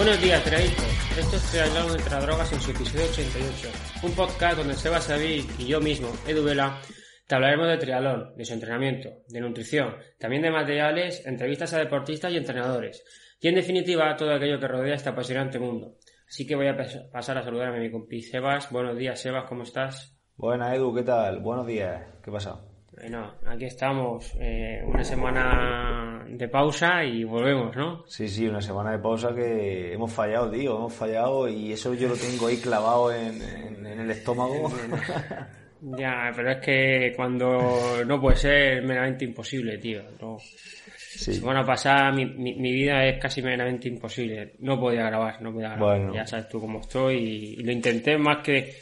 Buenos días, Traidito. Esto es Triatlón entre drogas en su episodio 88. Un podcast donde Seba Sabil y yo mismo, Edu Vela, te hablaremos de triatlón, de su entrenamiento, de nutrición, también de materiales, entrevistas a deportistas y entrenadores. Y en definitiva, todo aquello que rodea este apasionante mundo. Así que voy a pasar a saludar a mi compi Sebas. Buenos días, Sebas, ¿cómo estás? Buenas, Edu, ¿qué tal? Buenos días. ¿Qué pasa? Bueno, aquí estamos, eh, una semana de pausa y volvemos, ¿no? Sí, sí, una semana de pausa que hemos fallado, tío, hemos fallado y eso yo lo tengo ahí clavado en, el estómago. ya, pero es que cuando no puede ser meramente imposible, tío. No. Sí. Semana pasada mi, mi, vida es casi meramente imposible. No podía grabar, no podía grabar. Ya sabes tú cómo estoy y lo intenté más que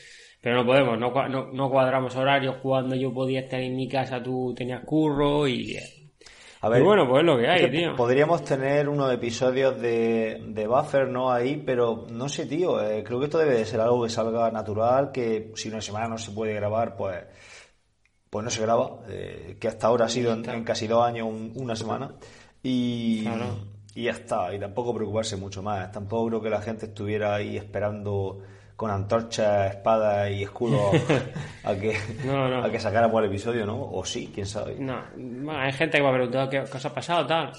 pero no podemos, no, no, no cuadramos horarios cuando yo podía estar en mi casa, tú tenías curro y... A ver, bueno, pues es lo que hay, tío. Podríamos tener unos episodios de, de buffer, ¿no? Ahí, pero no sé, tío. Eh, creo que esto debe de ser algo que salga natural, que si una semana no se puede grabar, pues pues no se graba, eh, que hasta ahora ha sido en, casi dos años una semana. Y, y ya está, y tampoco preocuparse mucho más. Tampoco creo que la gente estuviera ahí esperando con antorchas, espadas y escudos a que, a que sacáramos el episodio, ¿no? O sí, quién sabe. No, bueno, hay gente que me ha preguntado qué, os ha pasado, tal.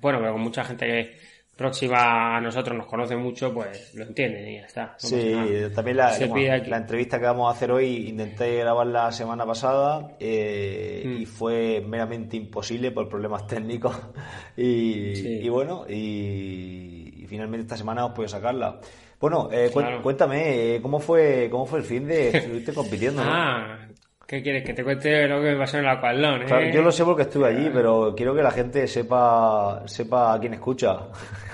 Bueno, pero con mucha gente que próxima a nosotros nos conoce mucho, pues lo entienden y ya está. sí, también la, la, entrevista que vamos a hacer hoy intenté grabar la semana pasada eh, mm. y fue meramente imposible por problemas técnicos y, y bueno, y, y, finalmente esta semana os puedo sacarla. Bueno, eh, cuéntame, eh, ¿cómo fue cómo fue el fin de estuviste compitiendo? Ah, ¿qué quieres? Que te cuente lo que me pasó en el Aqualón, ¿eh? yo lo sé porque estuve allí, pero quiero que la gente sepa sepa a quién escucha.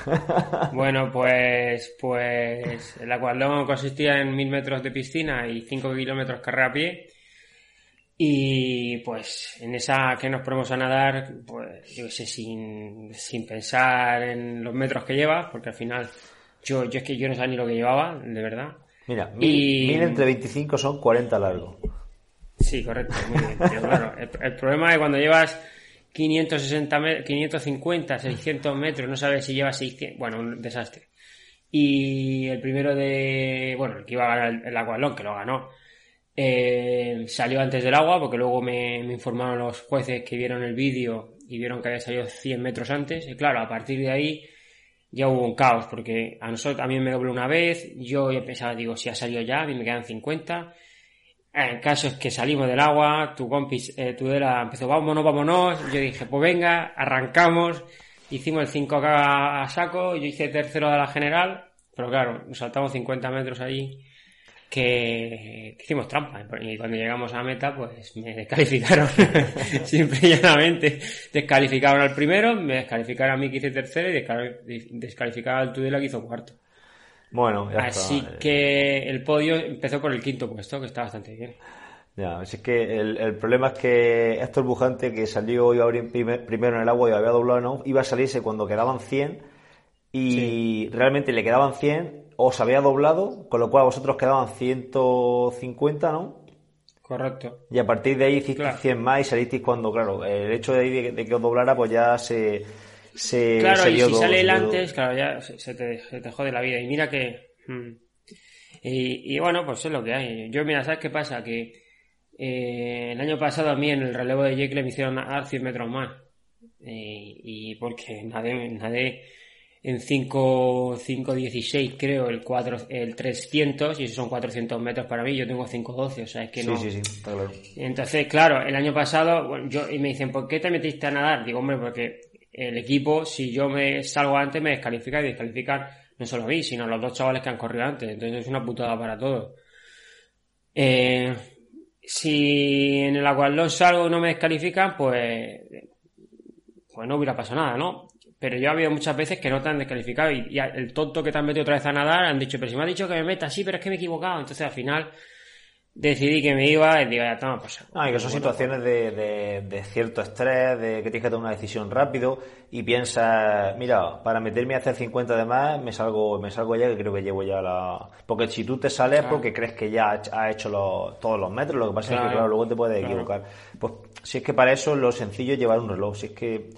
bueno, pues pues el Aqualón consistía en mil metros de piscina y cinco kilómetros carrera a pie. Y pues en esa que nos ponemos a nadar, pues yo sé, sin, sin pensar en los metros que llevas, porque al final yo, yo es que yo no sabía ni lo que llevaba, de verdad. Mira, mil, entre 25 son 40 largos. Sí, correcto, muy bien. claro, el, problema es cuando llevas 560 550, 600 metros, no sabes si llevas 600, bueno, un desastre. Y el primero de, bueno, el que iba a ganar el, el que lo ganó, eh, salió antes del agua, porque luego me, me informaron los jueces que vieron el vídeo y vieron que había salido 100 metros antes. Y claro, a partir de ahí ya hubo un caos, porque a nosotros también me dobló una vez, yo pensaba, digo, si ha salido ya, a mí me quedan 50. El caso es que salimos del agua, tu compis, eh, tu la empezó, vámonos, vámonos, yo dije, pues venga, arrancamos, hicimos el 5K a saco, yo hice tercero de la general, pero claro, nos saltamos 50 metros allí que, hicimos trampa. Y cuando llegamos a la meta, pues me descalificaron. Simple y llanamente. Descalificaron al primero, me descalificaron a mí que hice tercero y descalificaron al Tudela que hizo cuarto. Bueno, ya Así que el podio empezó por el quinto puesto, que está bastante bien. Ya, es que el, problema es que Héctor Bujante, que salió iba a abrir primero en el agua y había doblado, ¿no? iba a salirse cuando quedaban 100 y realmente le quedaban 100 os había doblado, con lo cual vosotros quedaban 150, ¿no? Correcto. Y a partir de ahí hiciste 100 más y salisteis cuando, claro, el hecho de, de, que os doblara, pues ya se. se claro, y si sale el antes, claro, ya se te, te, jode la vida. Y mira que. Hmm. Y, bueno, pues es lo que hay. Yo, mira, ¿sabes qué pasa? Que eh, el año pasado a mí en el relevo de Jekyll me hicieron dar 100 metros más. y porque nadie, nadie en 5.16 creo el 4, el 300 y esos son 400 metros para mí, yo tengo 5.12, o sea, es que no. Sí, sí, sí, claro. Entonces, claro, el año pasado, bueno, yo, y me dicen, ¿por qué te metiste a nadar? Digo, hombre, porque el equipo, si yo me salgo antes, me descalifica y descalifican no solo a mí, sino a los dos chavales que han corrido antes, entonces es una putada para todos. Eh, si en el Aqualón salgo y no me descalifican, pues, pues no hubiera pasado nada, ¿no? Pero yo ha habido muchas veces que no te han descalificado y, el tonto que te han metido otra vez a nadar han dicho, pero si me ha dicho que me meta, sí, pero es que me he equivocado. Entonces al final decidí que me iba y digo, ya toma, pues. No, y que son situaciones de, de, cierto estrés, de que tienes que tomar una decisión rápido y piensas, mira, para meterme a hacer 50 de más, me salgo, me salgo ya que creo que llevo ya la. Porque si tú te sales porque crees que ya has hecho todos los metros, lo que pasa es que, claro, luego te puedes equivocar. Pues si es que para eso lo sencillo es llevar un reloj, si es que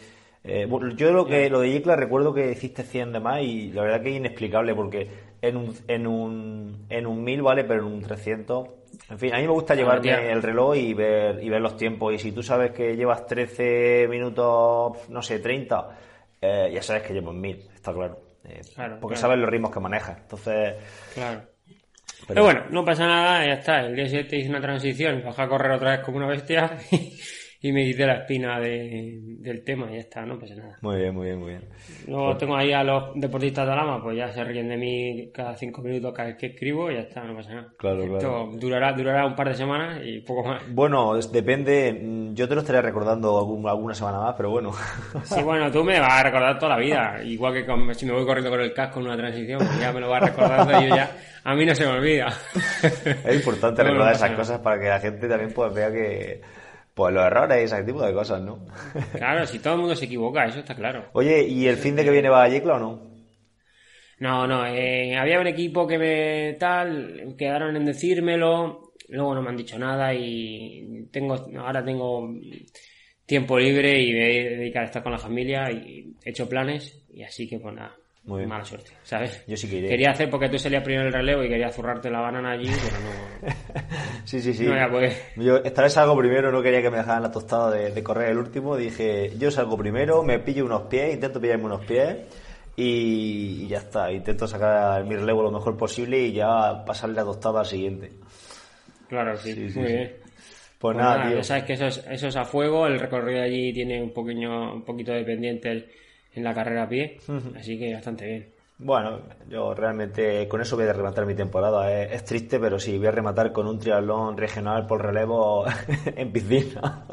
Eh, yo lo que lo de Yecla recuerdo que hiciste 100 de más y la verdad que es inexplicable porque en un, en un, en un 1000 vale, pero en un 300. En fin, a mí me gusta llevarme el reloj y ver, y ver los tiempos. Y si tú sabes que llevas 13 minutos, no sé, 30, eh, ya sabes que llevo en 1000, está claro. Eh, porque sabes los ritmos que manejas. Entonces. Claro. Pero, bueno, no pasa nada, ya está. El día 7 hice una transición, bajé a correr otra vez como una bestia y me quité la espina de, del tema y ya está, no pasa nada. Muy bien, muy bien, muy bien. Luego pues tengo ahí a los deportistas de Alama, pues ya se ríen de mí cada cinco minutos cada vez que escribo y ya está, no pasa nada. Claro, Esto durará, durará un par de semanas y poco más. Bueno, depende, yo te lo estaré recordando alguna semana más, pero bueno. Sí, bueno, tú me vas a recordar toda la vida, igual que si me voy corriendo con el casco en una transición, pues ya me lo vas recordando y yo ya, a mí no se me olvida. Es importante recordar esas cosas para que la gente también pues vea que pues los errores y ese tipo de cosas, ¿no? Claro, si todo el mundo se equivoca, eso está claro. Oye, ¿y el fin de que viene va a Yecla o no? No, no, eh, había un equipo que me tal, quedaron en decírmelo, luego no me han dicho nada y tengo, ahora tengo tiempo libre y me voy a dedicar a estar con la familia y he hecho planes y así que pues nada, muy Mala suerte, ¿sabes? Yo sí que Quería hacer porque tú salías primero el relevo y quería zurrarte la banana allí, pero no. sí, sí, sí. Yo esta vez salgo primero, no quería que me dejaran la tostada de, correr el último. Dije, yo salgo primero, me pillo unos pies, intento pillarme unos pies y, ya está. Intento sacar mi relevo lo mejor posible y ya pasarle la tostada al siguiente. Claro, sí, muy bien. Pues, pues nada, tío. sabes que eso es, eso es a fuego, el recorrido allí tiene un poquito, un poquito de pendientes en la carrera a pie, así que bastante bien. Bueno, yo realmente con eso voy a rematar mi temporada. Es, triste, pero sí, voy a rematar con un triatlón regional por relevo en piscina.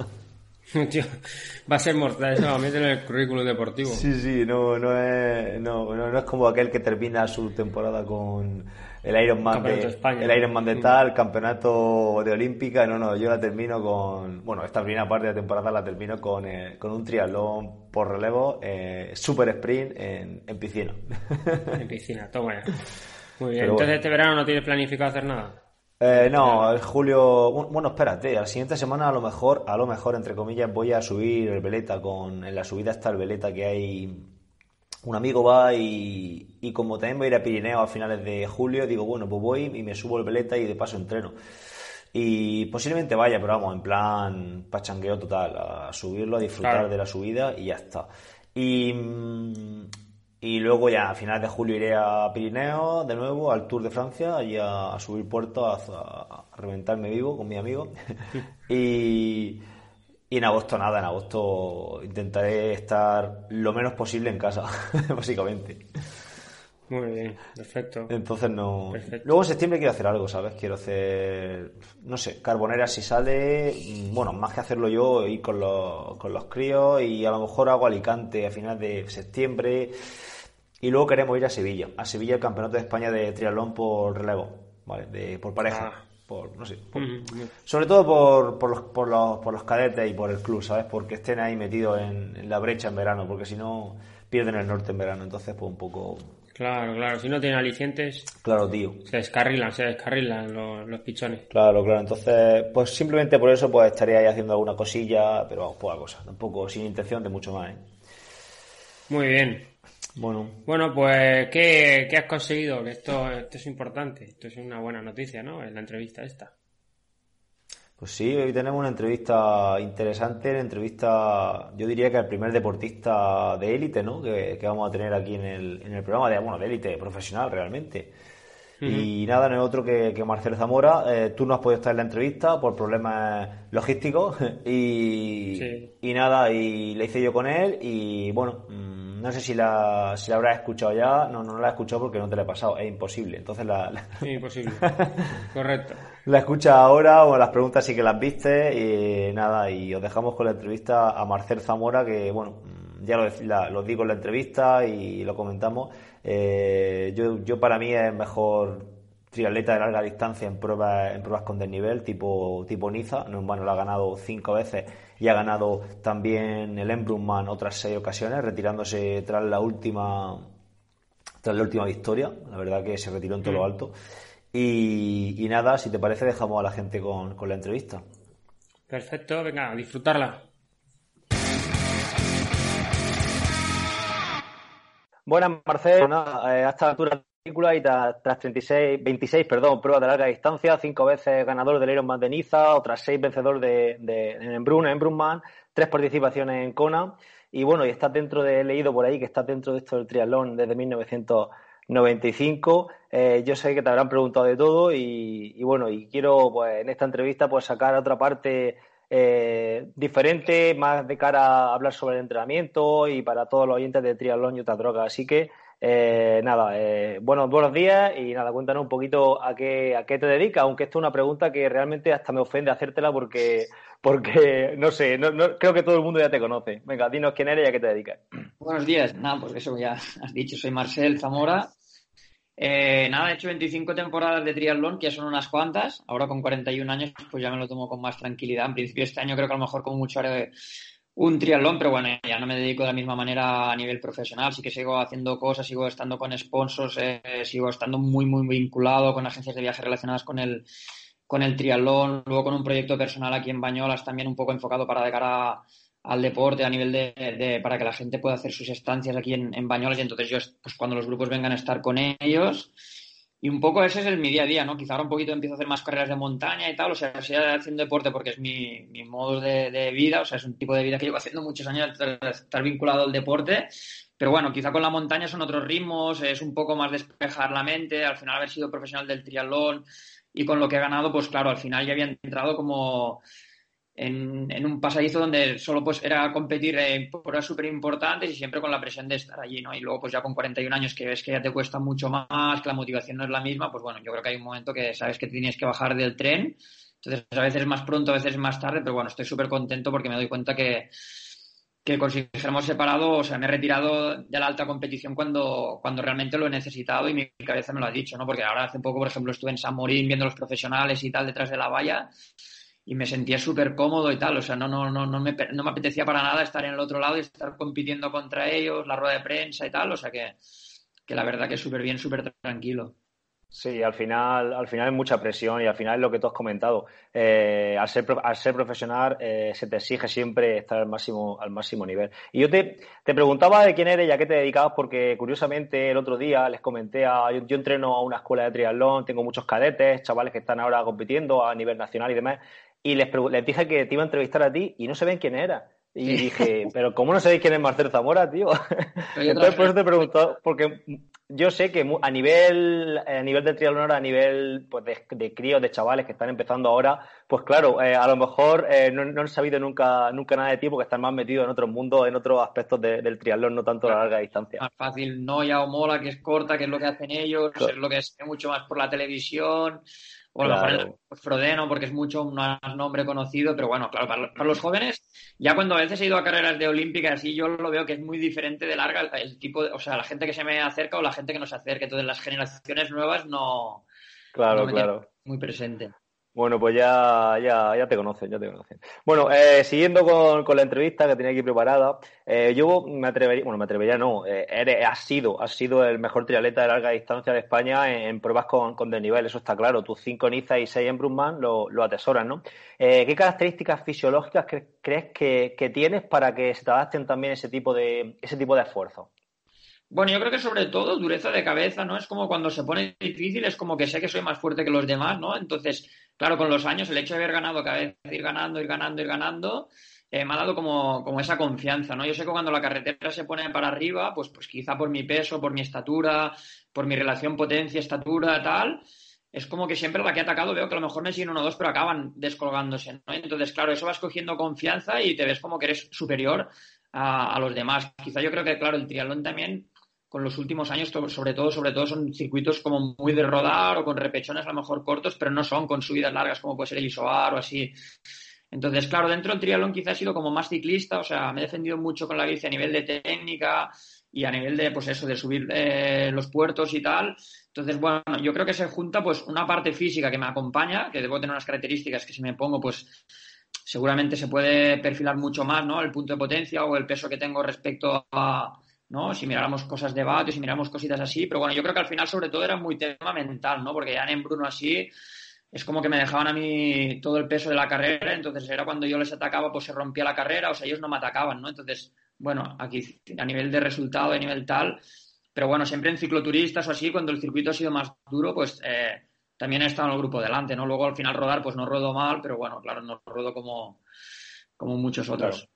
va a ser mortal eso, en el currículum deportivo. Sí, sí, no, no, es, no, no es como aquel que termina su temporada con el Ironman de, el Ironman de mm. tal, campeonato de Olímpica, no, no, yo la termino con, bueno, esta primera parte de la temporada la termino con, eh, con un triatlón por relevo, eh, super sprint en, en, piscina. En piscina, toma ya. Muy bien, entonces este verano no tienes planificado hacer nada. Eh, no, es julio. Bueno, espérate, la siguiente semana a lo mejor, a lo mejor, entre comillas, voy a subir el veleta con. En la subida está el veleta que hay un amigo va y, y, como también voy a ir a Pirineo a finales de julio, digo, bueno, pues voy y me subo el veleta y de paso entreno. Y posiblemente vaya, pero vamos, en plan pachangueo total, a subirlo, a disfrutar de la subida y ya está. Y, y luego ya a finales de julio iré a Pirineo de nuevo, al Tour de Francia, y a, subir puerto, a, a, reventarme vivo con mi amigo. y y en agosto nada, en agosto intentaré estar lo menos posible en casa, básicamente. Muy bien, perfecto. Entonces no. Luego en septiembre quiero hacer algo, ¿sabes? Quiero hacer, no sé, carbonera si sale. Bueno, más que hacerlo yo, ir con los, con los críos y a lo mejor hago Alicante a finales de septiembre. Y luego queremos ir a Sevilla, a Sevilla el Campeonato de España de Triatlón por relevo, ¿vale? De, por pareja. Ah por no sé sobre todo por, por, los, por, los, por los cadetes y por el club sabes porque estén ahí metidos en, la brecha en verano porque si no pierden el norte en verano. Entonces pues un poco claro claro. Si no tienen alicientes claro tío. se descarrilan se descarrilan los, los pichones. Claro claro. Entonces pues simplemente por eso pues estaría ahí haciendo alguna cosilla pero vamos poca cosa. Tampoco sin intención de mucho más ¿eh? muy bien bueno. Bueno, pues, ¿qué, has conseguido? Esto, esto es importante. Esto es una buena noticia, ¿no? En la entrevista esta. Pues sí, hoy tenemos una entrevista interesante, una entrevista, yo diría que el primer deportista de élite, ¿no? Que, vamos a tener aquí en el, en el programa de, bueno, de élite profesional realmente. Y nada, no es otro que, que Marcelo Zamora. Eh, tú no has podido estar en la entrevista por problemas logísticos y, y nada, y le hice yo con él y bueno, mm, no sé si la, si la habrás escuchado ya. No, no la he escuchado porque no te la he pasado. Es imposible. Entonces la. imposible. Correcto. La escucha ahora o las preguntas sí que las viste. Y nada, y os dejamos con la entrevista a Marcel Zamora, que bueno, ya lo, lo digo en la entrevista y lo comentamos. Eh, yo, yo para mí es mejor triatleta de larga distancia en pruebas, en pruebas con desnivel, tipo, tipo Niza. No, bueno, lo ha ganado cinco veces y ha ganado también el Embrunman otras seis ocasiones, retirándose tras la última tras la última victoria. La verdad que se retiró en todo lo mm. alto. Y, nada, si te parece, dejamos a la gente con, con la entrevista. Perfecto, venga, a disfrutarla. Buenas, Marcelo. Eh, a esta altura y tras, 36, 26 perdón, pruebas de larga distancia, cinco veces ganador del Ironman de Niza, otras seis vencedor de, de, en Brun, en Brunman, tres participaciones en Kona. Y bueno, y estás dentro de, he leído por ahí que estás dentro de esto del triatlón desde 1995. Eh, yo sé que te habrán preguntado de todo y, y, bueno, y quiero pues en esta entrevista pues sacar otra parte eh, diferente, más de cara a hablar sobre el entrenamiento y para todos los oyentes de triatlón y otras drogas. Así que, eh, nada, eh, buenos, buenos días y nada, cuéntanos un poquito a qué, a qué te dedicas, aunque esto es una pregunta que realmente hasta me ofende hacértela porque, porque no sé, creo que todo el mundo ya te conoce. Venga, dinos quién eres y a qué te dedicas. Buenos días, nada, pues eso ya has dicho, soy Marcel Zamora, eh, nada, he hecho 25 temporadas de triatlón, que ya son unas cuantas. Ahora con 41 años, pues ya me lo tomo con más tranquilidad. En principio este año creo que a lo mejor como mucho haré un triatlón, pero bueno, ya no me dedico de la misma manera a nivel profesional. Sí que sigo haciendo cosas, sigo estando con sponsors, eh, sigo estando muy, muy vinculado con agencias de viaje relacionadas con el, con el triatlón. Luego con un proyecto personal aquí en Bañolas también un poco enfocado para de cara al deporte a nivel de, para que la gente pueda hacer sus estancias aquí en, en Bañolas y entonces yo pues cuando los grupos vengan a estar con ellos y un poco ese es el, mi día a día, ¿no? Quizá ahora un poquito empiezo a hacer más carreras de montaña y tal, o sea, sigo haciendo deporte porque es mi, mi modo de, de, vida, o sea, es un tipo de vida que llevo haciendo muchos años, estar vinculado al deporte, pero bueno, quizá con la montaña son otros ritmos, es un poco más despejar la mente, al final haber sido profesional del triatlón y con lo que he ganado, pues claro, al final ya había entrado como en, un pasadizo donde solo pues era competir en pruebas súper importantes y siempre con la presión de estar allí, ¿no? Y luego pues ya con 41 años que ves que ya te cuesta mucho más, que la motivación no es la misma, pues bueno, yo creo que hay un momento que sabes que tienes que bajar del tren, entonces a veces más pronto, a veces más tarde, pero bueno, estoy súper contento porque me doy cuenta que, que hemos separado, o sea, me he retirado de la alta competición cuando, cuando realmente lo he necesitado y mi cabeza me lo ha dicho, ¿no? Porque ahora hace poco, por ejemplo, estuve en San Morín viendo los profesionales y tal detrás de la valla y me sentía súper cómodo y tal. O sea, no, no, no, no, me, no me apetecía para nada estar en el otro lado y estar compitiendo contra ellos, la rueda de prensa y tal. O sea que, que la verdad que súper bien, súper tranquilo. Sí, al final, al final es mucha presión y al final es lo que tú has comentado. Eh, al, ser, al ser profesional eh, se te exige siempre estar al máximo, al máximo nivel. Y yo te, te preguntaba de quién eres y a qué te dedicabas porque curiosamente el otro día les comenté, a, yo, yo, entreno a una escuela de triatlón, tengo muchos cadetes, chavales que están ahora compitiendo a nivel nacional y demás, y les, les dije que te iba a entrevistar a ti y no sabían quién era. Y dije, pero ¿cómo no sabéis quién es Marcelo Zamora, tío? Entonces por eso te pregunto, porque yo sé que a nivel, a nivel de triatlón, a nivel pues, de, críos, de chavales que están empezando ahora, pues claro, eh, a lo mejor eh, no, no, han sabido nunca, nunca nada de ti porque están más metidos en otros mundos, en otros aspectos del triatlón, no tanto a la larga distancia. Más fácil, no ya o mola, que es corta, que es lo que hacen ellos, es lo que se ve mucho más por la televisión. O a lo mejor Frodeno, porque es mucho más nombre conocido, pero bueno, claro, para, los jóvenes, ya cuando a veces he ido a carreras de olímpicas y yo lo veo que es muy diferente de larga el, tipo, o sea, la gente que se me acerca o la gente que no se acerca. Entonces, las generaciones nuevas no. Claro, claro. Muy presente. Bueno, pues ya, ya, ya te conocen, ya te conocen. Bueno, eh, siguiendo con, con, la entrevista que tenía aquí preparada, eh, yo me atrevería, bueno, me atrevería no, eh, eres, has sido, has sido el mejor triatleta de larga distancia de España en, pruebas con, con desnivel, eso está claro. Tus cinco Niza y seis en Brumman lo, lo atesoran, ¿no? Eh, ¿Qué características fisiológicas crees que, que, tienes para que se te adapten también ese tipo de, ese tipo de esfuerzos? Bueno, yo creo que sobre todo dureza de cabeza, ¿no? Es como cuando se pone difícil, es como que sé que soy más fuerte que los demás, ¿no? Entonces, claro, con los años, el hecho de haber ganado cada vez, ir ganando, ir ganando, ir ganando, eh, me ha dado como, como, esa confianza, ¿no? Yo sé que cuando la carretera se pone para arriba, pues, pues quizá por mi peso, por mi estatura, por mi relación potencia-estatura, tal, es como que siempre la que he atacado veo que a lo mejor me siguen uno o dos, pero acaban descolgándose, ¿no? Entonces, claro, eso vas cogiendo confianza y te ves como que eres superior a, a los demás. Quizá yo creo que, claro, el triatlón también con los últimos años, sobre todo, sobre todo son circuitos como muy de rodar o con repechones a lo mejor cortos, pero no son con subidas largas como puede ser el Isobar o así. Entonces, claro, dentro del triatlón quizá he sido como más ciclista, o sea, me he defendido mucho con la bici a nivel de técnica y a nivel de, pues eso, de subir eh, los puertos y tal. Entonces, bueno, yo creo que se junta pues una parte física que me acompaña, que debo tener unas características que si me pongo, pues seguramente se puede perfilar mucho más, ¿no? El punto de potencia o el peso que tengo respecto a, ¿no? Si miráramos cosas de bate, si miramos cositas así, pero bueno, yo creo que al final sobre todo era muy tema mental, ¿no? Porque ya en Bruno así es como que me dejaban a mí todo el peso de la carrera, entonces era cuando yo les atacaba, pues se rompía la carrera, o sea, ellos no me atacaban, ¿no? Entonces, bueno, aquí a nivel de resultado, a nivel tal, pero bueno, siempre en cicloturistas o así, cuando el circuito ha sido más duro, pues eh, también he estado en el grupo delante, ¿no? Luego al final rodar, pues no rodo mal, pero bueno, claro, no rodo como, como muchos otros.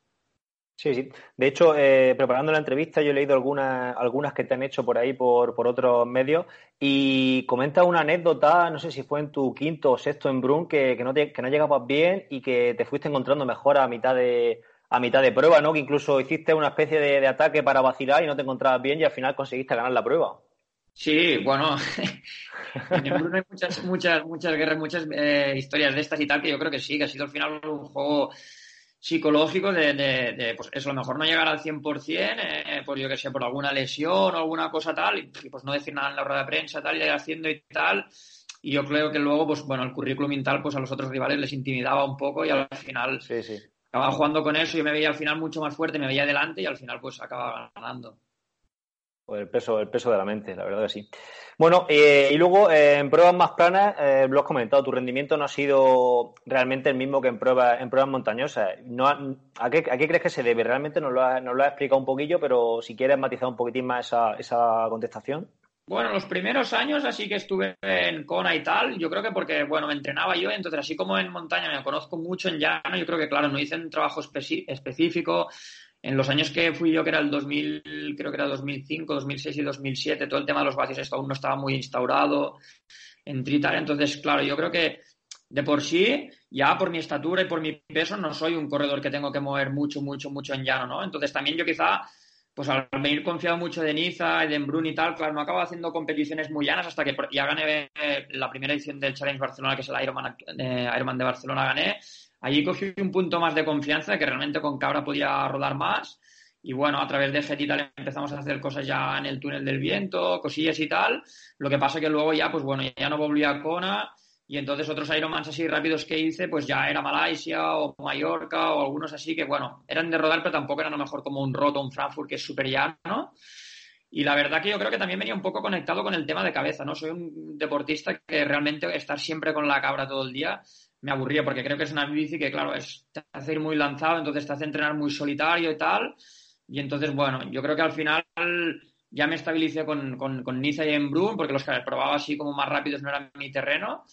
Sí, sí. De hecho, eh, preparando la entrevista, yo he leído algunas, algunas que te han hecho por ahí, por, por otros medios, y comenta una anécdota, no sé si fue en tu quinto o sexto en Brun, que, no, te, que no llegabas bien y que te fuiste encontrando mejor a mitad de, a mitad de prueba, ¿no? Que incluso hiciste una especie de, ataque para vacilar y no te encontrabas bien y al final conseguiste ganar la prueba. Sí, bueno, en el Brun hay muchas, muchas, muchas guerras, muchas eh, historias de estas y tal, que yo creo que sí, que ha sido al final un juego psicológico de, de, pues eso, a lo mejor no llegar al 100%, eh, pues yo que sé, por alguna lesión o alguna cosa tal, y, pues no decir nada en la rueda de prensa, tal, y ir haciendo y tal. Y yo creo que luego, pues bueno, el currículum y tal, pues a los otros rivales les intimidaba un poco y al final sí, sí. acababa jugando con eso, yo me veía al final mucho más fuerte, me veía adelante y al final pues acababa ganando. Pues el peso, el peso de la mente, la verdad que sí. Bueno, eh, y luego eh, en pruebas más planas, eh, lo has comentado, tu rendimiento no ha sido realmente el mismo que en pruebas, en pruebas montañosas. ¿a, qué, crees que se debe? Realmente nos lo, has lo explicado un poquillo, pero si quieres matizar un poquitín más esa, esa contestación. Bueno, los primeros años así que estuve en Kona y tal, yo creo que porque, bueno, me entrenaba yo, entonces así como en montaña me conozco mucho en llano, yo creo que, claro, no hice un trabajo específico, en los años que fui yo, que era el 2000, creo que era 2005, 2006 y 2007, todo el tema de los vacíos esto aún no estaba muy instaurado en Trital. Entonces, claro, yo creo que de por sí, ya por mi estatura y por mi peso, no soy un corredor que tengo que mover mucho, mucho, mucho en llano, ¿no? Entonces también yo quizá, pues al venir confiado mucho de Niza y de Embrun y tal, claro, no acabo haciendo competiciones muy llanas hasta que ya gané la primera edición del Challenge Barcelona, que es el Ironman, eh, Ironman de Barcelona, gané Allí cogí un punto más de confianza, que realmente con Cabra podía rodar más. Y bueno, a través de y tal empezamos a hacer cosas ya en el túnel del viento, cosillas y tal. Lo que pasa que luego ya, pues bueno, ya no volví a Kona y entonces otros Ironmans así rápidos que hice, pues ya era Malasia o Mallorca o algunos así que, bueno, eran de rodar, pero tampoco eran lo mejor como un Roto, un Frankfurt, que es súper llano. Y la verdad que yo creo que también venía un poco conectado con el tema de cabeza, ¿no? Soy un deportista que realmente estar siempre con la cabra todo el día me aburría porque creo que es una bici que, claro, es, te hace ir muy lanzado, entonces te hace entrenar muy solitario y tal. Y entonces, bueno, yo creo que al final ya me estabilicé con, con, con Niza y Embrun porque los que probaba así como más rápidos no eran mi terreno.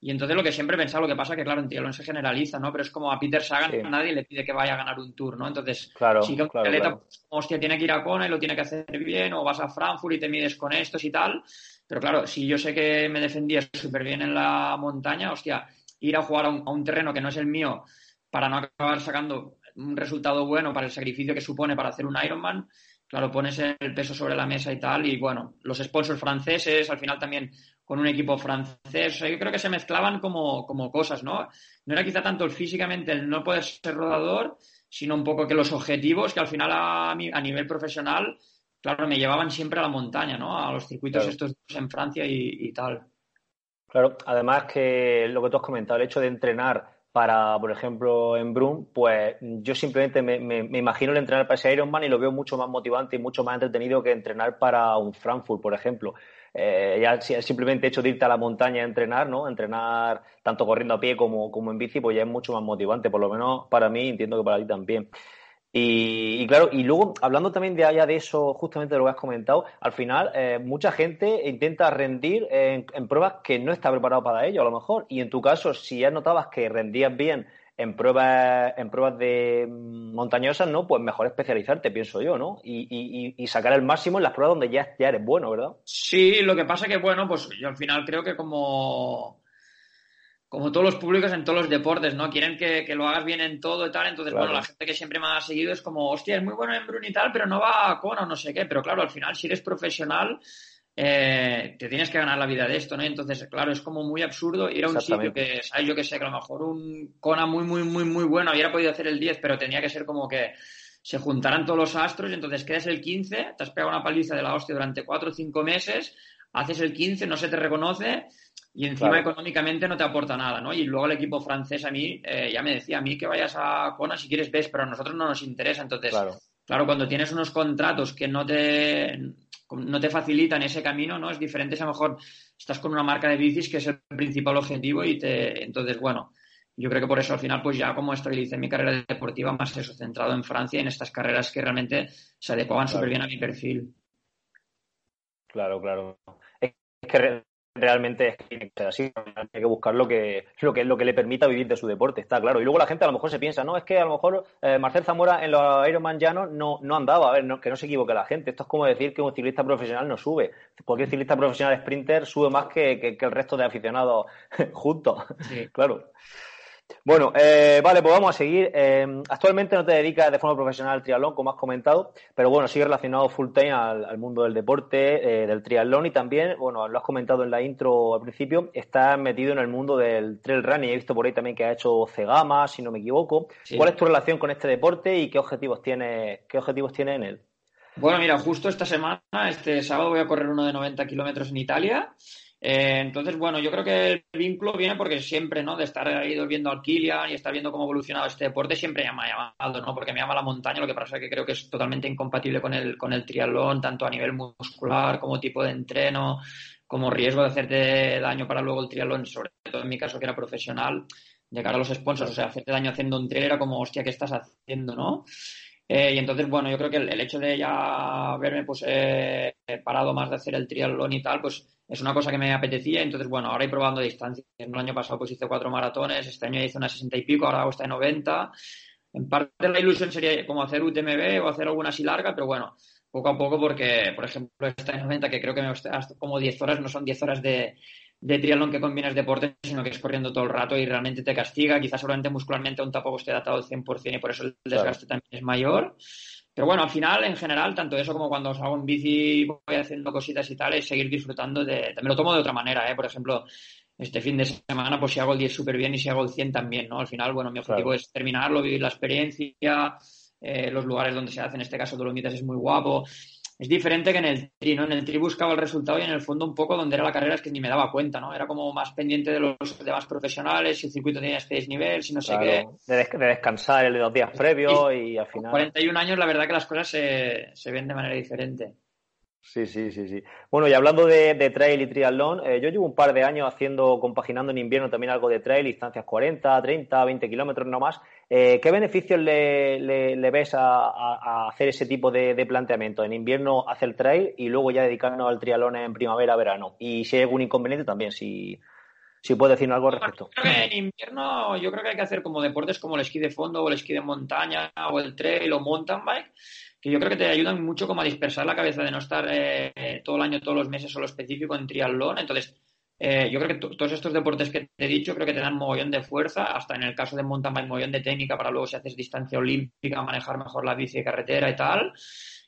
Y entonces lo que siempre he pensado, lo que pasa que, claro, en triatlón se generaliza, ¿no? Pero es como a Peter Sagan nadie le pide que vaya a ganar un tour, ¿no? Entonces, claro, sí que un atleta, pues, hostia, tiene que ir a Kona y lo tiene que hacer bien, o vas a Frankfurt y te mides con estos y tal. Pero claro, si yo sé que me defendía súper bien en la montaña, hostia, ir a jugar a un, terreno que no es el mío para no acabar sacando un resultado bueno para el sacrificio que supone para hacer un Ironman, claro, pones el peso sobre la mesa y tal, y bueno, los sponsors franceses, al final también con un equipo francés, yo creo que se mezclaban como, como cosas, ¿no? No era quizá tanto el físicamente el no poder ser rodador, sino un poco que los objetivos que al final a, a nivel profesional, claro, me llevaban siempre a la montaña, ¿no? A los circuitos estos en Francia y tal. Claro, además que lo que tú has comentado, el hecho de entrenar para, por ejemplo, en Brum, pues yo simplemente me, imagino el entrenar para ese Ironman y lo veo mucho más motivante y mucho más entretenido que entrenar para un Frankfurt, por ejemplo. Eh, ya simplemente hecho de irte a la montaña a entrenar, ¿no? Entrenar tanto corriendo a pie como, como en bici, pues ya es mucho más motivante, por lo menos para mí, entiendo que para ti también. Y, claro, y luego, hablando también de allá de eso, justamente de lo que has comentado, al final eh, mucha gente intenta rendir en, pruebas que no está preparado para ello, a lo mejor. Y en tu caso, si ya notabas que rendías bien en pruebas, en pruebas de mm, montañosas, ¿no? Pues mejor especializarte, pienso yo, ¿no? Y, y, sacar el máximo en las pruebas donde ya, ya eres bueno, ¿verdad? Sí, lo que pasa que, bueno, pues yo al final creo que como como todos los públicos en todos los deportes, ¿no? Quieren que, lo hagas bien en todo y tal. Entonces, bueno, la gente que siempre me ha seguido es como, hostia, es muy bueno en Brun y tal, pero no va a Kona o no sé qué. Pero claro, al final, si eres profesional, eh, te tienes que ganar la vida de esto, ¿no? Entonces, claro, es como muy absurdo ir a un sitio que, ¿sabes? Yo que sé, que a lo mejor un Kona muy, muy, muy, muy bueno hubiera podido hacer el 10, pero tenía que ser como que se juntaran todos los astros y entonces quedas el 15, te has pegado una paliza de la hostia durante 4 o 5 meses, haces el 15, no se te reconoce y encima económicamente no te aporta nada, ¿no? Y luego el equipo francés a mí eh, ya me decía, a mí que vayas a Kona si quieres ves, pero a nosotros no nos interesa. Entonces, claro, cuando tienes unos contratos que no te, no te facilitan ese camino, ¿no? Es diferente a lo mejor estás con una marca de bicis que es el principal objetivo y te... Entonces, bueno, yo creo que por eso al final pues ya como estabilicé mi carrera deportiva más eso, centrado en Francia y en estas carreras que realmente se adecuaban súper bien a mi perfil. Claro, claro. Es que realmente es que así, hay que buscar lo que, lo que lo que le permita vivir de su deporte, está claro. Y luego la gente a lo mejor se piensa, no, es que a lo mejor eh, Marcel Zamora en los Ironman llanos no, no andaba, a ver, que no se equivoque la gente. Esto es como decir que un ciclista profesional no sube. Cualquier ciclista profesional sprinter sube más que, que el resto de aficionados juntos. Sí. claro. Bueno, eh, vale, pues vamos a seguir. Eh, actualmente no te dedicas de forma profesional al triatlón, como has comentado, pero bueno, sigue relacionado full time al, mundo del deporte, eh, del triatlón y también, bueno, lo has comentado en la intro al principio, estás metido en el mundo del trail running. He visto por ahí también que has hecho Cegama, si no me equivoco. ¿Cuál es tu relación con este deporte y qué objetivos tiene, qué objetivos tiene en él? Bueno, mira, justo esta semana, este sábado voy a correr uno de 90 kilómetros en Italia. Eh, entonces, bueno, yo creo que el vínculo viene porque siempre, ¿no? De estar ahí viendo al Kilian y estar viendo cómo ha evolucionado este deporte, siempre me ha llamado, ¿no? Porque me llama la montaña, lo que pasa es que creo que es totalmente incompatible con el, con el triatlón, tanto a nivel muscular como tipo de entreno, como riesgo de hacerte daño para luego el triatlón, sobre todo en mi caso que era profesional, cara a los sponsors, o sea, hacerte daño haciendo un trail era como, hostia, ¿qué estás haciendo, no? Eh, y entonces, bueno, yo creo que el, hecho de ya verme pues eh, parado más de hacer el triatlón y tal, pues es una cosa que me apetecía. Entonces, bueno, ahora he probando distancias. El año pasado pues hice cuatro maratones, este año hice unas sesenta y pico, ahora hago esta de 90. En parte la ilusión sería como hacer UTMB o hacer alguna así larga, pero bueno, poco a poco porque, por ejemplo, esta de 90 que creo que me hasta como 10 horas, no son 10 horas de, de triatlón que combinas deporte, sino que es corriendo todo el rato y realmente te castiga. Quizás solamente muscularmente aún tampoco esté adaptado al 100% y por eso el desgaste también es mayor. Pero bueno, al final, en general, tanto eso como cuando os hago en bici, voy haciendo cositas y tal, es seguir disfrutando de... También lo tomo de otra manera, ¿eh? Por ejemplo, este fin de semana, pues si hago el 10 súper bien y si hago el 100 también, ¿no? Al final, bueno, mi objetivo es terminarlo, vivir la experiencia, eh, los lugares donde se hace, en este caso Dolomitas es muy guapo es diferente que en el tri, ¿no? En el tri buscaba el resultado y en el fondo un poco donde era la carrera es que ni me daba cuenta, ¿no? Era como más pendiente de los demás profesionales, si el circuito tenía este nivel, si no sé qué. De, descansar el de los días previos y, al final... 41 años, la verdad que las cosas se, se ven de manera diferente. Sí, sí, sí, sí. Bueno, y hablando de, trail y triatlón, eh, yo llevo un par de años haciendo, compaginando en invierno también algo de trail, distancias 40, 30, 20 kilómetros no más. Eh, ¿Qué beneficios le, ves a, hacer ese tipo de, planteamiento? En invierno hacer trail y luego ya dedicarnos al triatlón en primavera, verano. Y si hay algún inconveniente también, si, si puedes decir algo al respecto. en invierno yo creo que hay que hacer como deportes como el esquí de fondo o el esquí de montaña o el trail o mountain bike que yo creo que te ayudan mucho como a dispersar la cabeza de no estar eh, todo el año, todos los meses solo específico en triatlón. Entonces, eh, yo creo que todos estos deportes que te he dicho creo que te dan mogollón de fuerza, hasta en el caso de mountain bike, mogollón de técnica para luego si haces distancia olímpica, manejar mejor la bici de carretera y tal.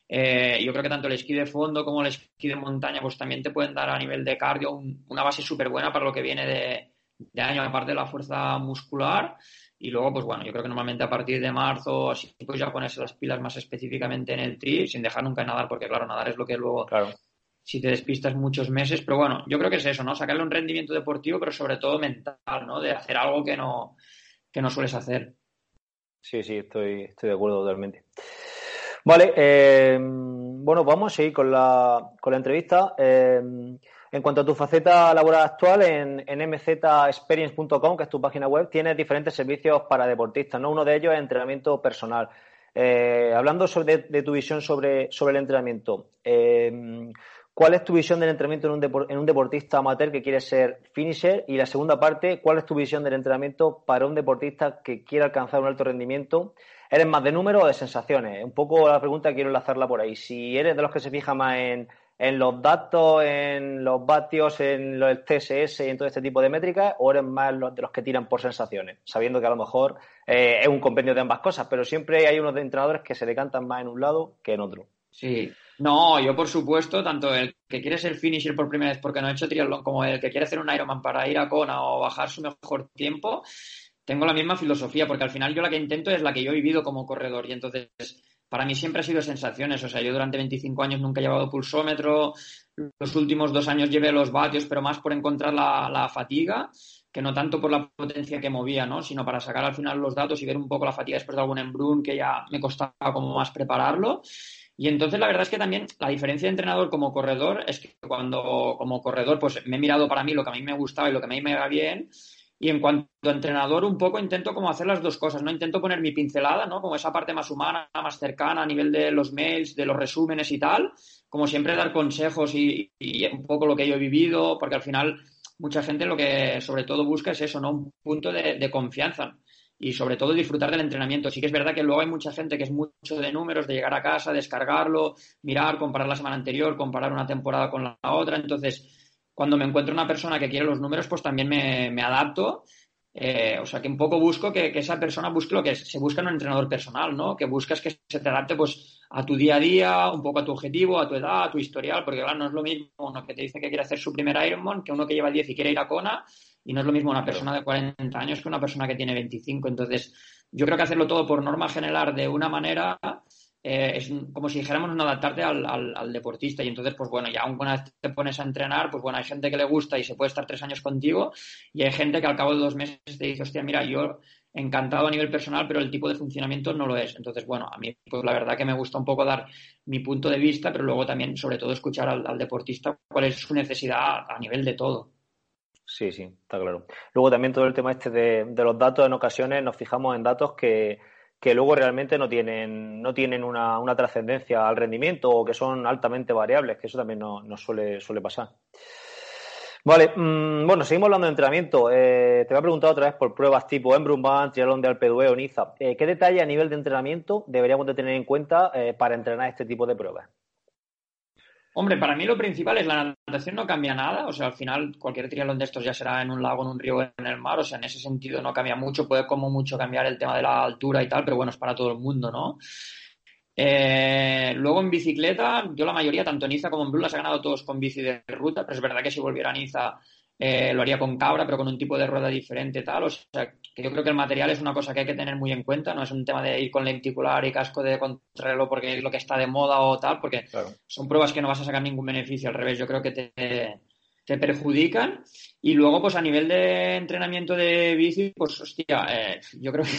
Eh, yo creo que tanto el esquí de fondo como el esquí de montaña pues también te pueden dar a nivel de cardio una base súper buena para lo que viene de, de año, aparte de la fuerza muscular. Y luego, pues bueno, yo creo que normalmente a partir de marzo, así pues ya ponerse las pilas más específicamente en el tri, sin dejar nunca de nadar, porque claro, nadar es lo que luego, claro. si te despistas muchos meses, pero bueno, yo creo que es eso, ¿no? Sacarle un rendimiento deportivo, pero sobre todo mental, ¿no? De hacer algo que no, que no sueles hacer. Sí, sí, estoy, estoy de acuerdo totalmente. Vale, eh, bueno, vamos a seguir con la, con la entrevista. Eh, en cuanto a tu faceta laboral actual, en, mzexperience.com, que es tu página web, tienes diferentes servicios para deportistas, ¿no? Uno de ellos es entrenamiento personal. Eh, hablando sobre, de, tu visión sobre, sobre el entrenamiento, eh, ¿cuál es tu visión del entrenamiento en un, en un deportista amateur que quiere ser finisher? Y la segunda parte, ¿cuál es tu visión del entrenamiento para un deportista que quiere alcanzar un alto rendimiento? ¿Eres más de número o de sensaciones? Un poco la pregunta quiero enlazarla por ahí. Si eres de los que se fija más en en los datos, en los vatios, en los CSS y en todo este tipo de métricas, o eres más de los que tiran por sensaciones, sabiendo que a lo mejor eh, es un compendio de ambas cosas, pero siempre hay unos entrenadores que se decantan más en un lado que en otro. Sí, no, yo por supuesto, tanto el que quiere ser finisher por primera vez porque no ha hecho triatlón, como el que quiere hacer un Ironman para ir a Kona o bajar su mejor tiempo, tengo la misma filosofía, porque al final yo la que intento es la que yo he vivido como corredor y entonces para mí siempre ha sido sensaciones. O sea, yo durante 25 años nunca he llevado pulsómetro. Los últimos dos años llevé los vatios, pero más por encontrar la, fatiga, que no tanto por la potencia que movía, ¿no? Sino para sacar al final los datos y ver un poco la fatiga después de algún embrun que ya me costaba como más prepararlo. Y entonces la verdad es que también la diferencia de entrenador como corredor es que cuando como corredor pues me he mirado para mí lo que a mí me gustaba y lo que a mí me va bien Y en cuanto a entrenador, un poco intento como hacer las dos cosas, ¿no? Intento poner mi pincelada, ¿no? Como esa parte más humana, más cercana a nivel de los mails, de los resúmenes y tal. Como siempre dar consejos y, un poco lo que yo he vivido, porque al final mucha gente lo que sobre todo busca es eso, ¿no? Un punto de, confianza y sobre todo disfrutar del entrenamiento. Sí que es verdad que luego hay mucha gente que es mucho de números, de llegar a casa, descargarlo, mirar, comparar la semana anterior, comparar una temporada con la otra. Entonces, cuando me encuentro una persona que quiere los números, pues también me, adapto. Eh, o sea, que un poco busco que, esa persona busque lo que se busca en un entrenador personal, ¿no? Que buscas que se te adapte pues a tu día a día, un poco a tu objetivo, a tu edad, a tu historial, porque claro, no es lo mismo uno que te dice que quiere hacer su primer Ironman que uno que lleva 10 y quiere ir a Kona, y no es lo mismo una persona de 40 años que una persona que tiene 25. Entonces, yo creo que hacerlo todo por norma general de una manera eh, es como si dijéramos no adaptarte al, deportista. Y entonces pues bueno ya aún vez te pones a entrenar pues bueno hay gente que le gusta y se puede estar tres años contigo. Y hay gente que al cabo de dos meses te dice hostia mira yo encantado a nivel personal pero el tipo de funcionamiento no lo es entonces bueno a mí pues la verdad que me gusta un poco dar mi punto de vista pero luego también sobre todo escuchar al, deportista cuál es su necesidad a nivel de todo. Sí, sí, está claro. Luego también todo el tema este de los datos, en ocasiones nos fijamos en datos que, que luego realmente no tienen, no tienen una, una trascendencia al rendimiento o que son altamente variables, que eso también nos no suele, suele pasar. Vale, mm, bueno, seguimos hablando de entrenamiento. Eh, te voy a preguntar otra vez por pruebas tipo Embrunban, Triatlón de Alpe o Niza. Eh, ¿Qué detalle a nivel de entrenamiento deberíamos de tener en cuenta eh, para entrenar este tipo de pruebas? Hombre, para mí lo principal es la natación no cambia nada, o sea, al final cualquier triatlón de estos ya será en un lago, en un río, en el mar, o sea, en ese sentido no cambia mucho, puede como mucho cambiar el tema de la altura y tal, pero bueno, es para todo el mundo, ¿no? Eh, luego en bicicleta, yo la mayoría, tanto en Niza como en Blue, las he ganado todos con bici de ruta, pero es verdad que si volviera a Niza eh, lo haría con cabra, pero con un tipo de rueda diferente, tal. O sea, que yo creo que el material es una cosa que hay que tener muy en cuenta, no es un tema de ir con lenticular y casco de contrarreloj porque es lo que está de moda o tal, porque son pruebas que no vas a sacar ningún beneficio, al revés, yo creo que te, te perjudican. Y luego, pues a nivel de entrenamiento de bici, pues hostia, eh, yo creo que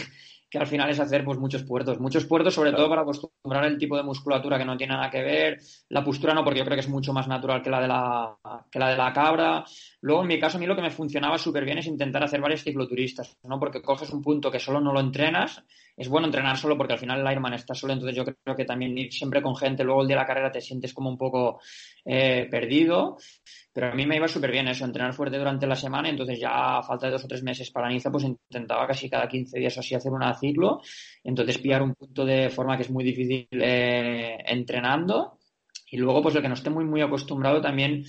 que al final es hacer pues muchos puertos, muchos puertos sobre todo para acostumbrar el tipo de musculatura que no tiene nada que ver, la postura no, porque yo creo que es mucho más natural que la de la, que la, de la cabra. Luego, en mi caso, a mí lo que me funcionaba súper bien es intentar hacer varios cicloturistas, ¿no? Porque coges un punto que solo no lo entrenas, es bueno entrenar solo porque al final el Ironman está solo, entonces yo creo que también ir siempre con gente, luego el día de la carrera te sientes como un poco eh, perdido pero a mí me iba súper bien eso, entrenar fuerte durante la semana, entonces ya a falta de dos o tres meses para Niza, pues intentaba casi cada 15 días así hacer una ciclo, entonces pillar un punto de forma que es muy difícil eh, entrenando. Y luego, pues el que no esté muy, muy acostumbrado también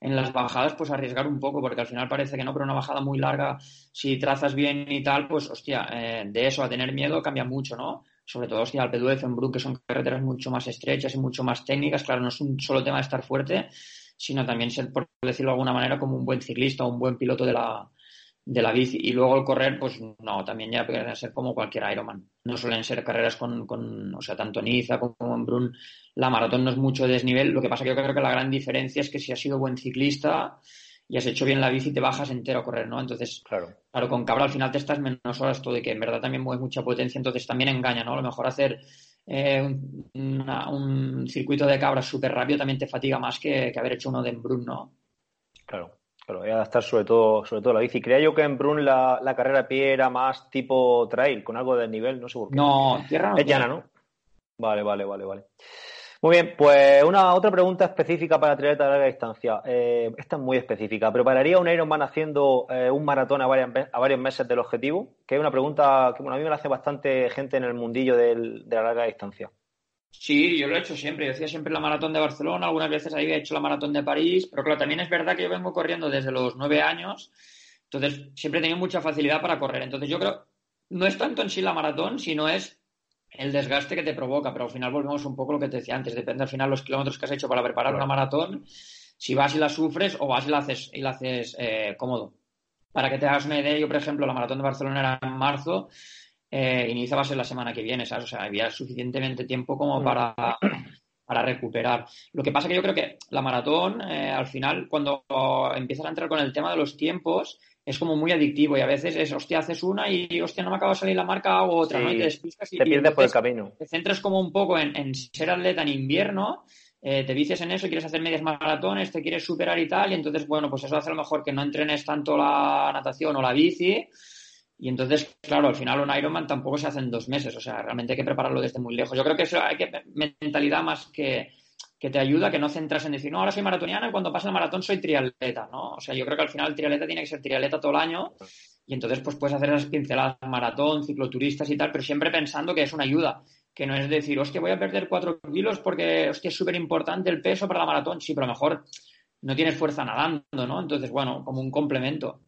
en las bajadas, pues arriesgar un poco, porque al final parece que no, pero una bajada muy larga, si trazas bien y tal, pues hostia, eh, de eso a tener miedo cambia mucho, ¿no? Sobre todo, hostia, al PDUF en Brook, que son carreteras mucho más estrechas y mucho más técnicas, claro, no es un solo tema de estar fuerte, sino también ser, por decirlo de alguna manera, como un buen ciclista o un buen piloto de la, de la bici. Y luego el correr, pues no, también ya puede ser como cualquier Ironman. No suelen ser carreras con, con o sea, tanto en Iza como en Brun. La maratón no es mucho desnivel. Lo que pasa que yo creo que la gran diferencia es que si has sido buen ciclista y has hecho bien la bici, te bajas entero a correr, ¿no? Entonces, claro, claro con Cabra al final te estás menos horas, todo de que en verdad también mueves mucha potencia, entonces también engaña, ¿no? A lo mejor hacer eh, un, circuito de cabras súper rápido también te fatiga más que, haber hecho uno de Embrun, ¿no? Claro, claro, voy a adaptar sobre todo, sobre todo la bici. Creía yo que en Brun la, la, carrera a pie era más tipo trail, con algo de nivel, no sé por qué. No, tierra. Es llana, ¿no? Vale, vale, vale, vale. Muy bien, pues una otra pregunta específica para atleta de larga distancia. Eh, esta es muy específica. ¿Prepararía un Ironman haciendo eh, un maratón a, a, varios meses del objetivo? Que es una pregunta que bueno, a mí me la hace bastante gente en el mundillo de la larga distancia. Sí, yo lo he hecho siempre. Yo hacía siempre la maratón de Barcelona, algunas veces he hecho la maratón de París, pero claro, también es verdad que yo vengo corriendo desde los nueve años, entonces siempre he tenido mucha facilidad para correr. Entonces yo creo, no es tanto en sí la maratón, sino es el desgaste que te provoca, pero al final volvemos un poco a lo que te decía antes, depende al final los kilómetros que has hecho para preparar una maratón, si vas y la sufres o vas y la haces, y la haces eh, cómodo. Para que te hagas una idea, yo por ejemplo, la maratón de Barcelona era en marzo, eh, inicia va a ser la semana que viene, ¿sabes? O sea, había suficientemente tiempo como para, para recuperar. Lo que pasa que yo creo que la maratón, eh, al final, cuando empiezas a entrar con el tema de los tiempos, es como muy adictivo y a veces es, hostia, haces una y, hostia, no me acaba de salir la marca o otra, ¿no? Y te despistas y te pierdes por el camino. Te centras como un poco en, ser atleta en invierno eh, te vices en eso, quieres hacer medias maratones, te quieres superar y tal, y entonces, bueno, pues eso hace a lo mejor que no entrenes tanto la natación o la bici, y entonces, claro, al final un Ironman tampoco se hace en dos meses, o sea, realmente hay que prepararlo desde muy lejos. Yo creo que eso hay que mentalidad más que, que te ayuda, que no centras en decir, no, ahora soy maratoniana y cuando pase el maratón soy triatleta, ¿no? O sea, yo creo que al final el triatleta tiene que ser triatleta todo el año y entonces pues puedes hacer esas pinceladas maratón, cicloturistas y tal, pero siempre pensando que es una ayuda, que no es decir, hostia, voy a perder cuatro kilos porque hostia, es súper importante el peso para la maratón. Sí, pero a lo mejor no tienes fuerza nadando, ¿no? Entonces, bueno, como un complemento.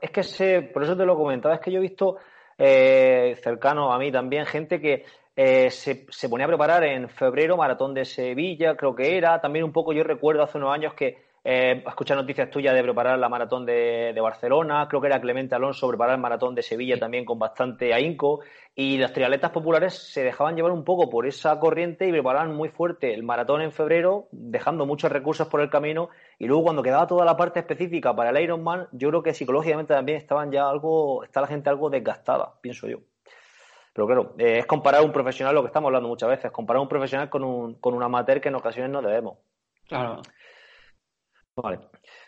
Es que sé, por eso te lo comentaba, es que yo he visto eh, cercano a mí también gente que eh, se, se, ponía a preparar en febrero maratón de Sevilla, creo que era. También un poco yo recuerdo hace unos años que eh, escuchar noticias tuyas de preparar la maratón de, Barcelona, creo que era Clemente Alonso preparar el maratón de Sevilla también con bastante ahínco, y las triatletas populares se dejaban llevar un poco por esa corriente y preparaban muy fuerte el maratón en febrero, dejando muchos recursos por el camino, y luego cuando quedaba toda la parte específica para el Ironman, yo creo que psicológicamente también estaban ya algo, está la gente algo desgastada, pienso yo. Pero claro, eh, es comparar un profesional, lo que estamos hablando muchas veces, comparar un profesional con un, con un amateur que en ocasiones no debemos. Claro. Vale.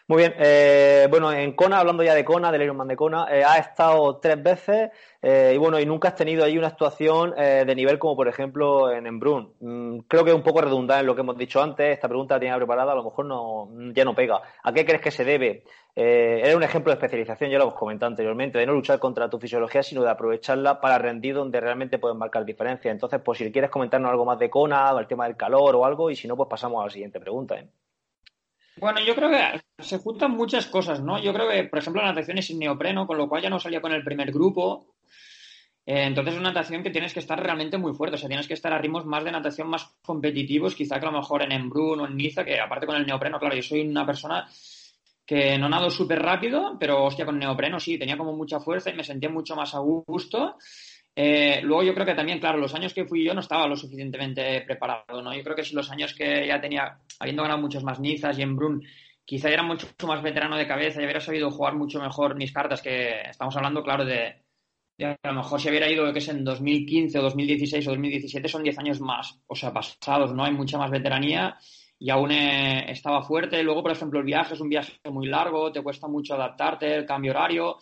Muy bien. Eh, bueno, en Kona, hablando ya de Kona, del Ironman de Kona, eh, has estado tres veces eh, y bueno, y nunca has tenido ahí una actuación de nivel como por ejemplo en Embrun. Mm, creo que es un poco redundante en lo que hemos dicho antes. Esta pregunta la tenía preparada, a lo mejor no, ya no pega. ¿A qué crees que se debe? era un ejemplo de especialización, ya lo hemos comentado anteriormente, de no luchar contra tu fisiología, sino de aprovecharla para rendir donde realmente pueden marcar diferencia. Entonces, pues si quieres comentarnos algo más de Kona, el tema del calor o algo, y si no, pues pasamos a la siguiente pregunta. ¿eh? Bueno, yo creo que se juntan muchas cosas, ¿no? Yo creo que, por ejemplo, la natación es sin neopreno, con lo cual ya no salía con el primer grupo. Eh, entonces es una natación que tienes que estar realmente muy fuerte, o sea, tienes que estar a ritmos más de natación más competitivos, quizá que a lo mejor en Embrun o en Niza, que aparte con el neopreno, claro, yo soy una persona que no nado súper rápido, pero hostia, con neopreno sí, tenía como mucha fuerza y me sentía mucho más a gusto. Eh, luego yo creo que también, claro, los años que fui yo no estaba lo suficientemente preparado, ¿no? Yo creo que si los años que ya tenía, habiendo ganado muchos más Nizas y en Brun, quizá era mucho más veterano de cabeza y hubiera sabido jugar mucho mejor mis cartas, que estamos hablando, claro, de, a lo mejor si hubiera ido, que es en 2015 o 2016 o 2017, son 10 años más, o sea, pasados, ¿no? Hay mucha más veteranía y aún eh, estaba fuerte. Luego, por ejemplo, el viaje es un viaje muy largo, te cuesta mucho adaptarte, el cambio horario.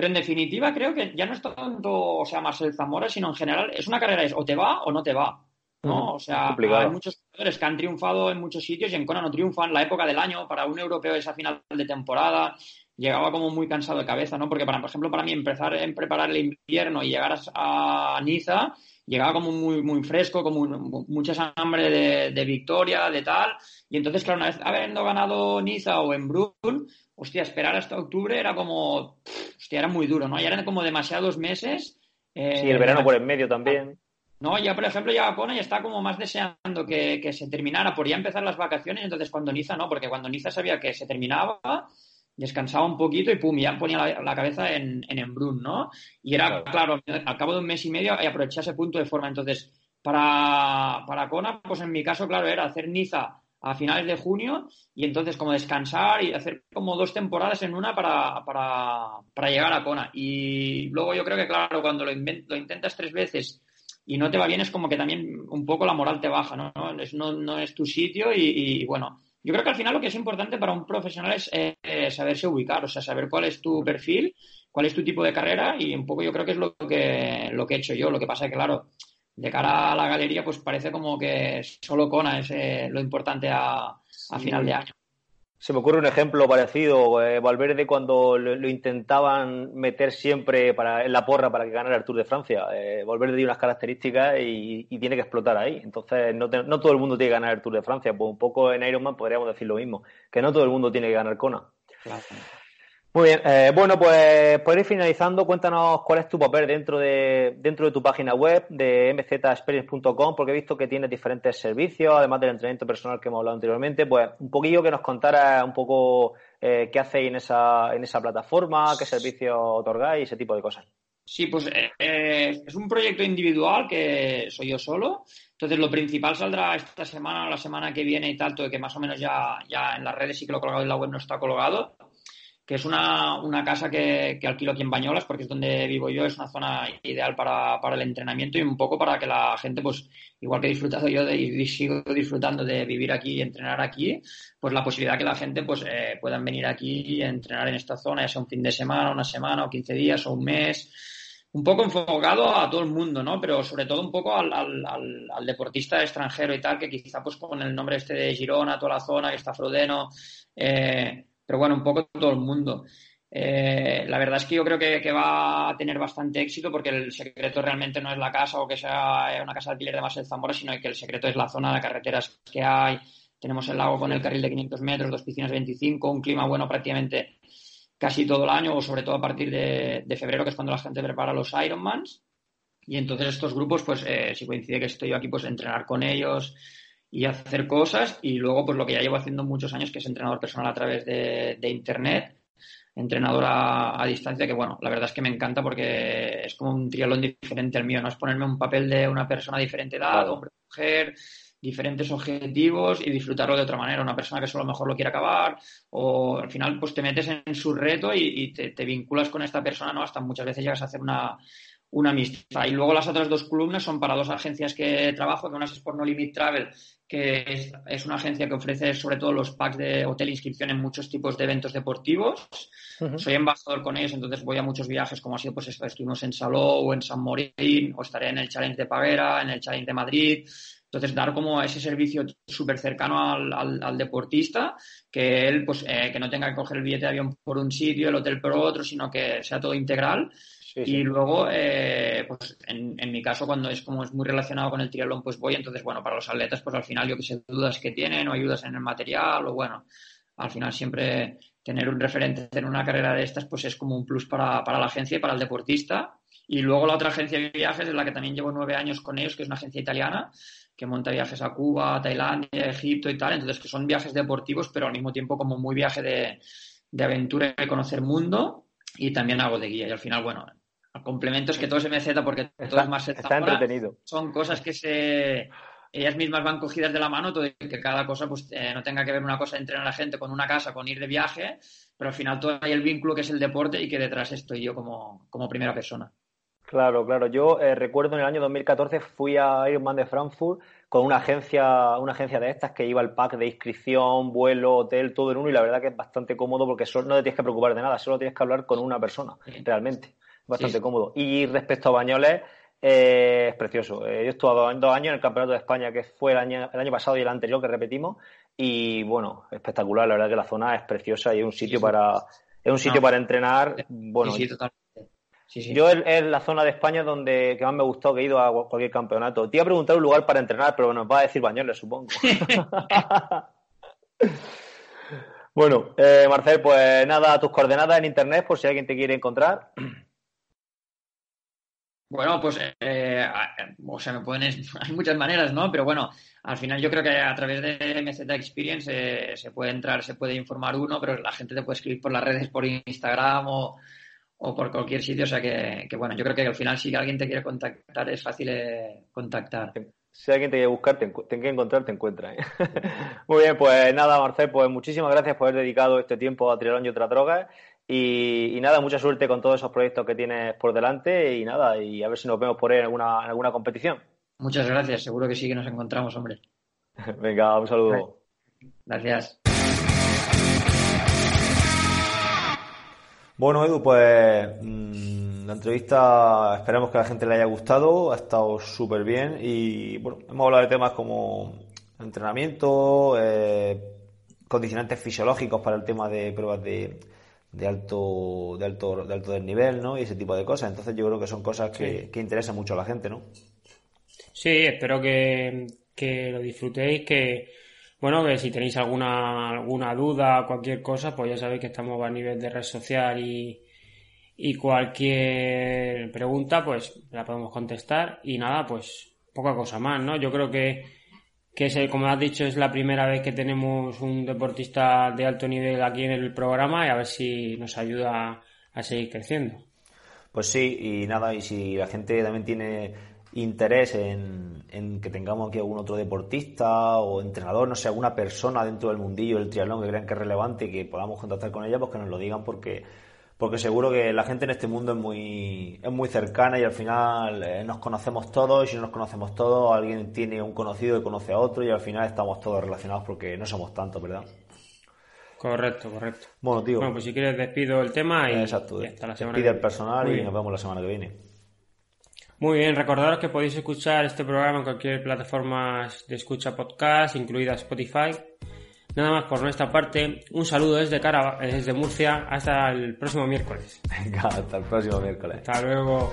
Pero en definitiva creo que ya no es tanto, o sea, Marcel Zamora, sino en general es una carrera, es o te va o no te va. ¿no? O sea, hay muchos jugadores que han triunfado en muchos sitios y en Kona no triunfan. La época del año, para un europeo esa final de temporada, llegaba como muy cansado de cabeza, ¿no? Porque, para, por ejemplo, para mí empezar en preparar el invierno y llegar a, Niza, llegaba como muy, muy fresco, como mucha hambre de, de, victoria, de tal. Y entonces, claro, una vez habiendo ganado Niza o en Brun, hostia, esperar hasta octubre era como, hostia, era muy duro, ¿no? Ya eran como demasiados meses. Eh, sí, el verano por en medio también. No, ya por ejemplo ya Kona ya está como más deseando que, se terminara por ya empezar las vacaciones, entonces cuando Niza no, porque cuando Niza sabía que se terminaba, descansaba un poquito y pum, ya ponía la, cabeza en, en Embrun, ¿no? Y era, claro. al cabo de un mes y medio aprovechar ese punto de forma. Entonces, para, para Kona, pues en mi caso, claro, era hacer Niza a finales de junio y entonces como descansar y hacer como dos temporadas en una para, para, llegar a Kona. Y luego yo creo que, claro, cuando lo, lo, intentas tres veces y no te va bien es como que también un poco la moral te baja, ¿no? No es, no, es tu sitio y, bueno, yo creo que al final lo que es importante para un profesional es eh, saberse ubicar, o sea, saber cuál es tu perfil, cuál es tu tipo de carrera y un poco yo creo que es lo que, lo que he hecho yo. Lo que pasa es que, claro, de cara a la galería, pues parece como que solo Kona es eh, lo importante a, final de año. Se me ocurre un ejemplo parecido, eh, Valverde cuando lo, intentaban meter siempre para, en la porra para que ganara el Tour de Francia. Eh, Valverde tiene unas características y, tiene que explotar ahí. Entonces no, no, todo el mundo tiene que ganar el Tour de Francia. Pues un poco en Ironman podríamos decir lo mismo, que no todo el mundo tiene que ganar Kona. Claro. Muy bien, eh, bueno, pues por ir finalizando, cuéntanos cuál es tu papel dentro de, dentro de tu página web de mzexperience.com, porque he visto que tienes diferentes servicios, además del entrenamiento personal que hemos hablado anteriormente, pues un poquillo que nos contara un poco eh, qué hacéis en esa, en esa plataforma, qué servicios otorgáis, ese tipo de cosas. Sí, pues eh, es un proyecto individual que soy yo solo. Entonces, lo principal saldrá esta semana o la semana que viene y tanto, que más o menos ya, ya en las redes sí que lo he colgado en la web no está colgado que es una, una casa que, que, alquilo aquí en Bañolas, porque es donde vivo yo, es una zona ideal para, para, el entrenamiento y un poco para que la gente, pues, igual que he disfrutado yo de, y sigo disfrutando de vivir aquí y entrenar aquí, pues la posibilidad que la gente, pues, eh, puedan venir aquí y entrenar en esta zona, ya sea un fin de semana, una semana, o 15 días, o un mes, un poco enfocado a todo el mundo, ¿no? Pero sobre todo un poco al, al, al, deportista extranjero y tal, que quizá pues con el nombre este de Girona, toda la zona, que está Frodeno, eh, pero bueno, un poco todo el mundo. Eh, la verdad es que yo creo que, va a tener bastante éxito porque el secreto realmente no es la casa o que sea una casa de alquiler de Marcel Zamora, sino que el secreto es la zona de carreteras que hay. Tenemos el lago con el carril de 500 metros, dos piscinas 25, un clima bueno prácticamente casi todo el año o sobre todo a partir de, febrero, que es cuando la gente prepara los Ironmans. Y entonces estos grupos, pues eh, si coincide que estoy aquí, pues entrenar con ellos, y hacer cosas. Y luego pues lo que ya llevo haciendo muchos años que es entrenador personal a través de, internet entrenador a, distancia que bueno la verdad es que me encanta porque es como un triatlón diferente al mío. No es ponerme un papel de una persona de diferente edad hombre mujer diferentes objetivos y disfrutarlo de otra manera. Una persona que solo mejor lo quiere acabar o al final pues te metes en su reto y, te, te, vinculas con esta persona no hasta muchas veces llegas a hacer una una amistad. Y luego las otras dos columnas son para dos agencias que trabajo, que una es por No Limit Travel, que es, una agencia que ofrece sobre todo los packs de hotel e inscripción en muchos tipos de eventos deportivos. Soy embajador con ellos, entonces voy a muchos viajes, como ha sido, pues estuvimos en Saló o en San Morín, o estaré en el Challenge de Paguera, en el Challenge de Madrid. Entonces, dar como ese servicio súper cercano al, al, deportista, que él, pues, eh, que no tenga que coger el billete de avión por un sitio, el hotel por otro, sino que sea todo integral y luego, eh, pues en, en, mi caso, cuando es como es muy relacionado con el triatlón, pues voy. Entonces, bueno, para los atletas, pues al final yo que sé, dudas que tienen o ayudas en el material o bueno, al final siempre tener un referente en una carrera de estas, pues es como un plus para, para la agencia y para el deportista. Y luego la otra agencia de viajes es la que también llevo nueve años con ellos, que es una agencia italiana que monta viajes a Cuba, Tailandia, Egipto y tal. Entonces, que son viajes deportivos, pero al mismo tiempo como muy viaje de, de aventura y de conocer mundo. Y también hago de guía. Y al final, bueno, complementos que todo es MZ porque todo es más está entretenido. Son cosas que se ellas mismas van cogidas de la mano, todo que cada cosa pues eh, no tenga que ver una cosa entrenar a la gente con una casa, con ir de viaje, pero al final todo hay el vínculo que es el deporte y que detrás estoy yo como, como primera persona. Claro, claro. Yo eh, recuerdo en el año 2014 fui a Ironman de Frankfurt con una agencia, una agencia de estas que iba el pack de inscripción, vuelo, hotel, todo en uno y la verdad que es bastante cómodo porque solo, no te tienes que preocupar de nada, solo tienes que hablar con una persona, realmente bastante cómodo. Y respecto a Bañoles, eh, es precioso. Eh, yo estuve dos, años en el Campeonato de España, que fue el año, el año pasado y el anterior que repetimos, y bueno, espectacular. La verdad que la zona es preciosa y es un sitio para es un sitio para entrenar. Bueno, yo es, la zona de España donde que más me gustó que he ido a cualquier campeonato. Te iba a preguntar un lugar para entrenar, pero nos va a decir Bañoles, supongo. bueno, eh, Marcel, pues nada, tus coordenadas en internet por si alguien te quiere encontrar. Bueno, pues, eh, o sea, me pueden, hay muchas maneras, ¿no? Pero bueno, al final yo creo que a través de MZ Experience eh, se puede entrar, se puede informar uno, pero la gente te puede escribir por las redes, por Instagram o, por cualquier sitio. O sea que, bueno, yo creo que al final si alguien te quiere contactar es fácil eh, contactar. Si alguien te quiere buscar, te, que encontrar, te encuentra. Muy bien, pues nada, Marcel, pues muchísimas gracias por haber dedicado este tiempo a Trialón y otras drogas. Y, nada, mucha suerte con todos esos proyectos que tienes por delante y nada, y a ver si nos vemos por ahí en alguna, en alguna competición. Muchas gracias, seguro que sí que nos encontramos, hombre. Venga, un saludo. Gracias. Bueno, Edu, pues mm, la entrevista esperamos que a la gente le haya gustado, ha estado súper bien y bueno, hemos hablado de temas como entrenamiento, eh, condicionantes fisiológicos para el tema de pruebas de, de alto, de alto, de alto desnivel, ¿no? Y ese tipo de cosas. Entonces yo creo que son cosas que, que interesan mucho a la gente, ¿no? Sí, espero que, que lo disfrutéis, que bueno, que si tenéis alguna, alguna duda, cualquier cosa, pues ya sabéis que estamos a nivel de red social y, y cualquier pregunta, pues la podemos contestar. Y nada, pues poca cosa más, ¿no? Yo creo que que es, como has dicho, es la primera vez que tenemos un deportista de alto nivel aquí en el programa y a ver si nos ayuda a seguir creciendo. Pues sí, y nada, y si la gente también tiene interés en, que tengamos aquí algún otro deportista o entrenador, no sé, alguna persona dentro del mundillo del triatlón que crean que es relevante y que podamos contactar con ella, pues que nos lo digan porque porque seguro que la gente en este mundo es muy, es muy cercana y al final eh, nos conocemos todos y si no nos conocemos todos, alguien tiene un conocido que conoce a otro y al final estamos todos relacionados porque no somos tantos, ¿verdad? Correcto, correcto. Bueno, tío. Bueno, pues si quieres despido el tema y, Exacto, hasta la semana Despide el personal y nos vemos la semana que viene. Muy bien, recordaros que podéis escuchar este programa en cualquier plataforma de escucha podcast, incluida Spotify. Nada más por nuestra parte, un saludo desde, Cara, desde Murcia hasta el próximo miércoles. Venga, hasta el próximo miércoles. Hasta luego.